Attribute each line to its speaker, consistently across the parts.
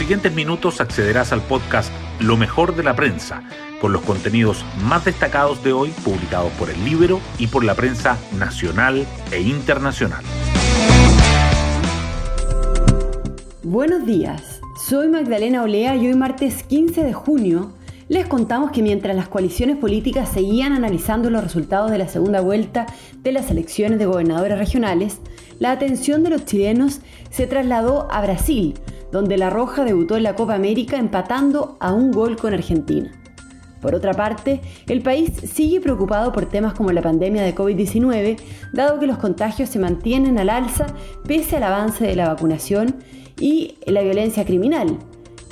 Speaker 1: siguientes minutos accederás al podcast Lo mejor de la prensa, con los contenidos más destacados de hoy publicados por el Libro y por la prensa nacional e internacional.
Speaker 2: Buenos días, soy Magdalena Olea y hoy martes 15 de junio les contamos que mientras las coaliciones políticas seguían analizando los resultados de la segunda vuelta de las elecciones de gobernadores regionales, la atención de los chilenos se trasladó a Brasil, donde La Roja debutó en la Copa América empatando a un gol con Argentina. Por otra parte, el país sigue preocupado por temas como la pandemia de COVID-19, dado que los contagios se mantienen al alza pese al avance de la vacunación y la violencia criminal,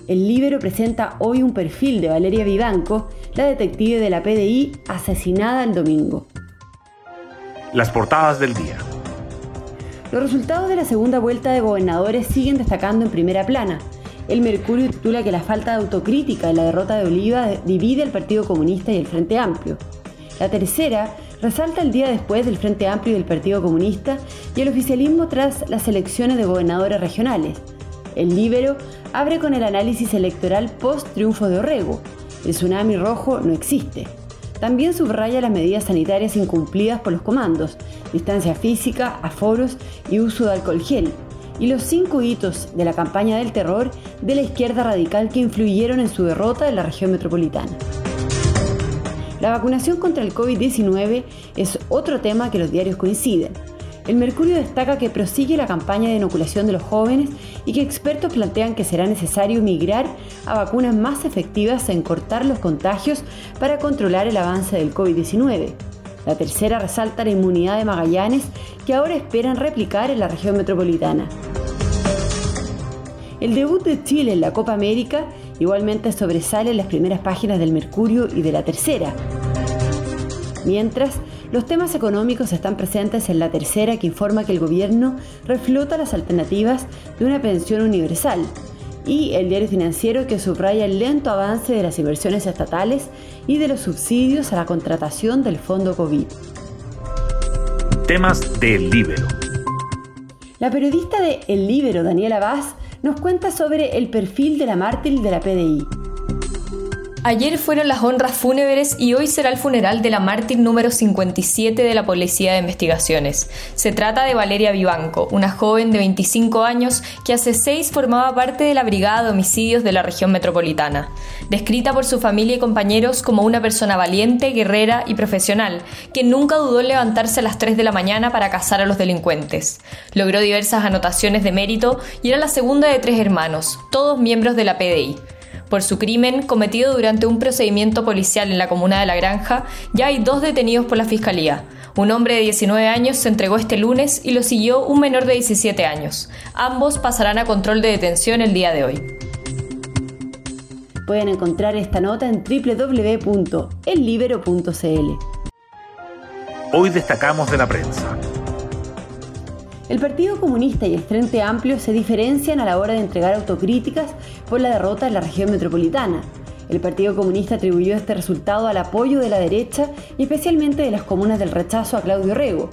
Speaker 2: el Libro presenta hoy un perfil de Valeria Vivanco, la detective de la PDI asesinada el domingo.
Speaker 1: Las portadas del día.
Speaker 2: Los resultados de la segunda vuelta de gobernadores siguen destacando en primera plana. El Mercurio titula que la falta de autocrítica en la derrota de Oliva divide al Partido Comunista y el Frente Amplio. La tercera resalta el día después del Frente Amplio y del Partido Comunista y el oficialismo tras las elecciones de gobernadores regionales. El Libero abre con el análisis electoral post-triunfo de Orrego. El tsunami rojo no existe. También subraya las medidas sanitarias incumplidas por los comandos, distancia física, aforos y uso de alcohol gel, y los cinco hitos de la campaña del terror de la izquierda radical que influyeron en su derrota en la región metropolitana. La vacunación contra el COVID-19 es otro tema que los diarios coinciden. El Mercurio destaca que prosigue la campaña de inoculación de los jóvenes y que expertos plantean que será necesario migrar a vacunas más efectivas en cortar los contagios para controlar el avance del COVID-19. La tercera resalta la inmunidad de Magallanes que ahora esperan replicar en la región metropolitana. El debut de Chile en la Copa América igualmente sobresale en las primeras páginas del Mercurio y de la tercera. Mientras, los temas económicos están presentes en la tercera que informa que el gobierno reflota las alternativas de una pensión universal y el diario financiero que subraya el lento avance de las inversiones estatales y de los subsidios a la contratación del fondo COVID.
Speaker 1: Temas del Libero.
Speaker 2: La periodista de El Libero, Daniela Vaz, nos cuenta sobre el perfil de la mártir de la PDI.
Speaker 3: Ayer fueron las honras fúnebres y hoy será el funeral de la mártir número 57 de la Policía de Investigaciones. Se trata de Valeria Vivanco, una joven de 25 años que hace seis formaba parte de la Brigada de Homicidios de la región metropolitana. Descrita por su familia y compañeros como una persona valiente, guerrera y profesional, que nunca dudó en levantarse a las 3 de la mañana para cazar a los delincuentes. Logró diversas anotaciones de mérito y era la segunda de tres hermanos, todos miembros de la PDI. Por su crimen cometido durante un procedimiento policial en la comuna de La Granja, ya hay dos detenidos por la Fiscalía. Un hombre de 19 años se entregó este lunes y lo siguió un menor de 17 años. Ambos pasarán a control de detención el día de hoy.
Speaker 2: Pueden encontrar esta nota en www.ellibero.cl.
Speaker 1: Hoy destacamos de la prensa.
Speaker 2: El Partido Comunista y el Frente Amplio se diferencian a la hora de entregar autocríticas por la derrota en la región metropolitana. El Partido Comunista atribuyó este resultado al apoyo de la derecha y especialmente de las comunas del rechazo a Claudio Rego,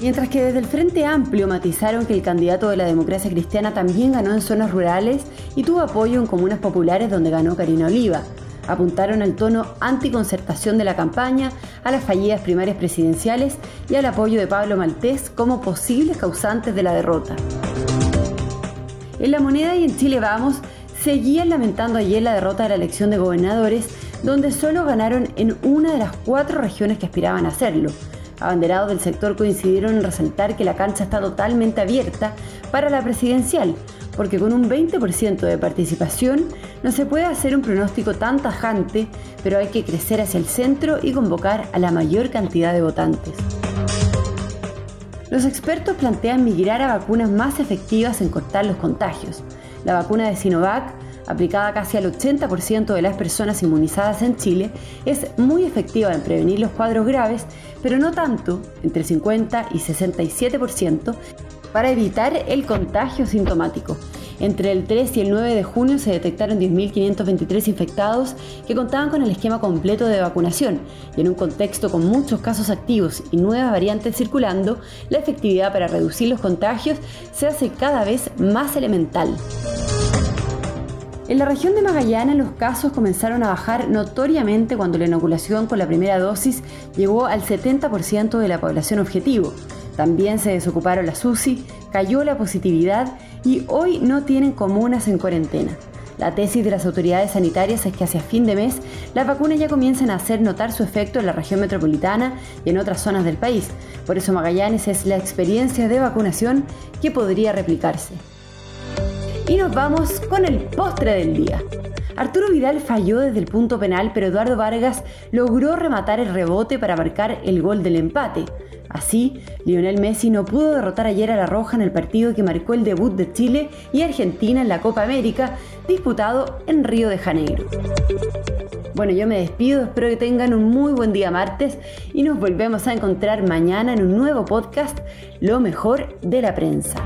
Speaker 2: mientras que desde el Frente Amplio matizaron que el candidato de la democracia cristiana también ganó en zonas rurales y tuvo apoyo en comunas populares donde ganó Karina Oliva apuntaron al tono anticoncertación de la campaña, a las fallidas primarias presidenciales y al apoyo de Pablo Maltés como posibles causantes de la derrota. En La Moneda y en Chile Vamos seguían lamentando ayer la derrota de la elección de gobernadores, donde solo ganaron en una de las cuatro regiones que aspiraban a hacerlo. Abanderados del sector coincidieron en resaltar que la cancha está totalmente abierta para la presidencial, porque con un 20% de participación no se puede hacer un pronóstico tan tajante, pero hay que crecer hacia el centro y convocar a la mayor cantidad de votantes. Los expertos plantean migrar a vacunas más efectivas en cortar los contagios. La vacuna de Sinovac, aplicada casi al 80% de las personas inmunizadas en Chile, es muy efectiva en prevenir los cuadros graves, pero no tanto, entre 50 y 67%, para evitar el contagio sintomático. Entre el 3 y el 9 de junio se detectaron 10.523 infectados que contaban con el esquema completo de vacunación y en un contexto con muchos casos activos y nuevas variantes circulando, la efectividad para reducir los contagios se hace cada vez más elemental. En la región de Magallanes los casos comenzaron a bajar notoriamente cuando la inoculación con la primera dosis llegó al 70% de la población objetivo. También se desocuparon las UCI, cayó la positividad y hoy no tienen comunas en cuarentena. La tesis de las autoridades sanitarias es que hacia fin de mes las vacunas ya comiencen a hacer notar su efecto en la región metropolitana y en otras zonas del país. Por eso Magallanes es la experiencia de vacunación que podría replicarse. Y nos vamos con el postre del día. Arturo Vidal falló desde el punto penal, pero Eduardo Vargas logró rematar el rebote para marcar el gol del empate. Así, Lionel Messi no pudo derrotar ayer a La Roja en el partido que marcó el debut de Chile y Argentina en la Copa América, disputado en Río de Janeiro. Bueno, yo me despido, espero que tengan un muy buen día martes y nos volvemos a encontrar mañana en un nuevo podcast, Lo mejor de la prensa.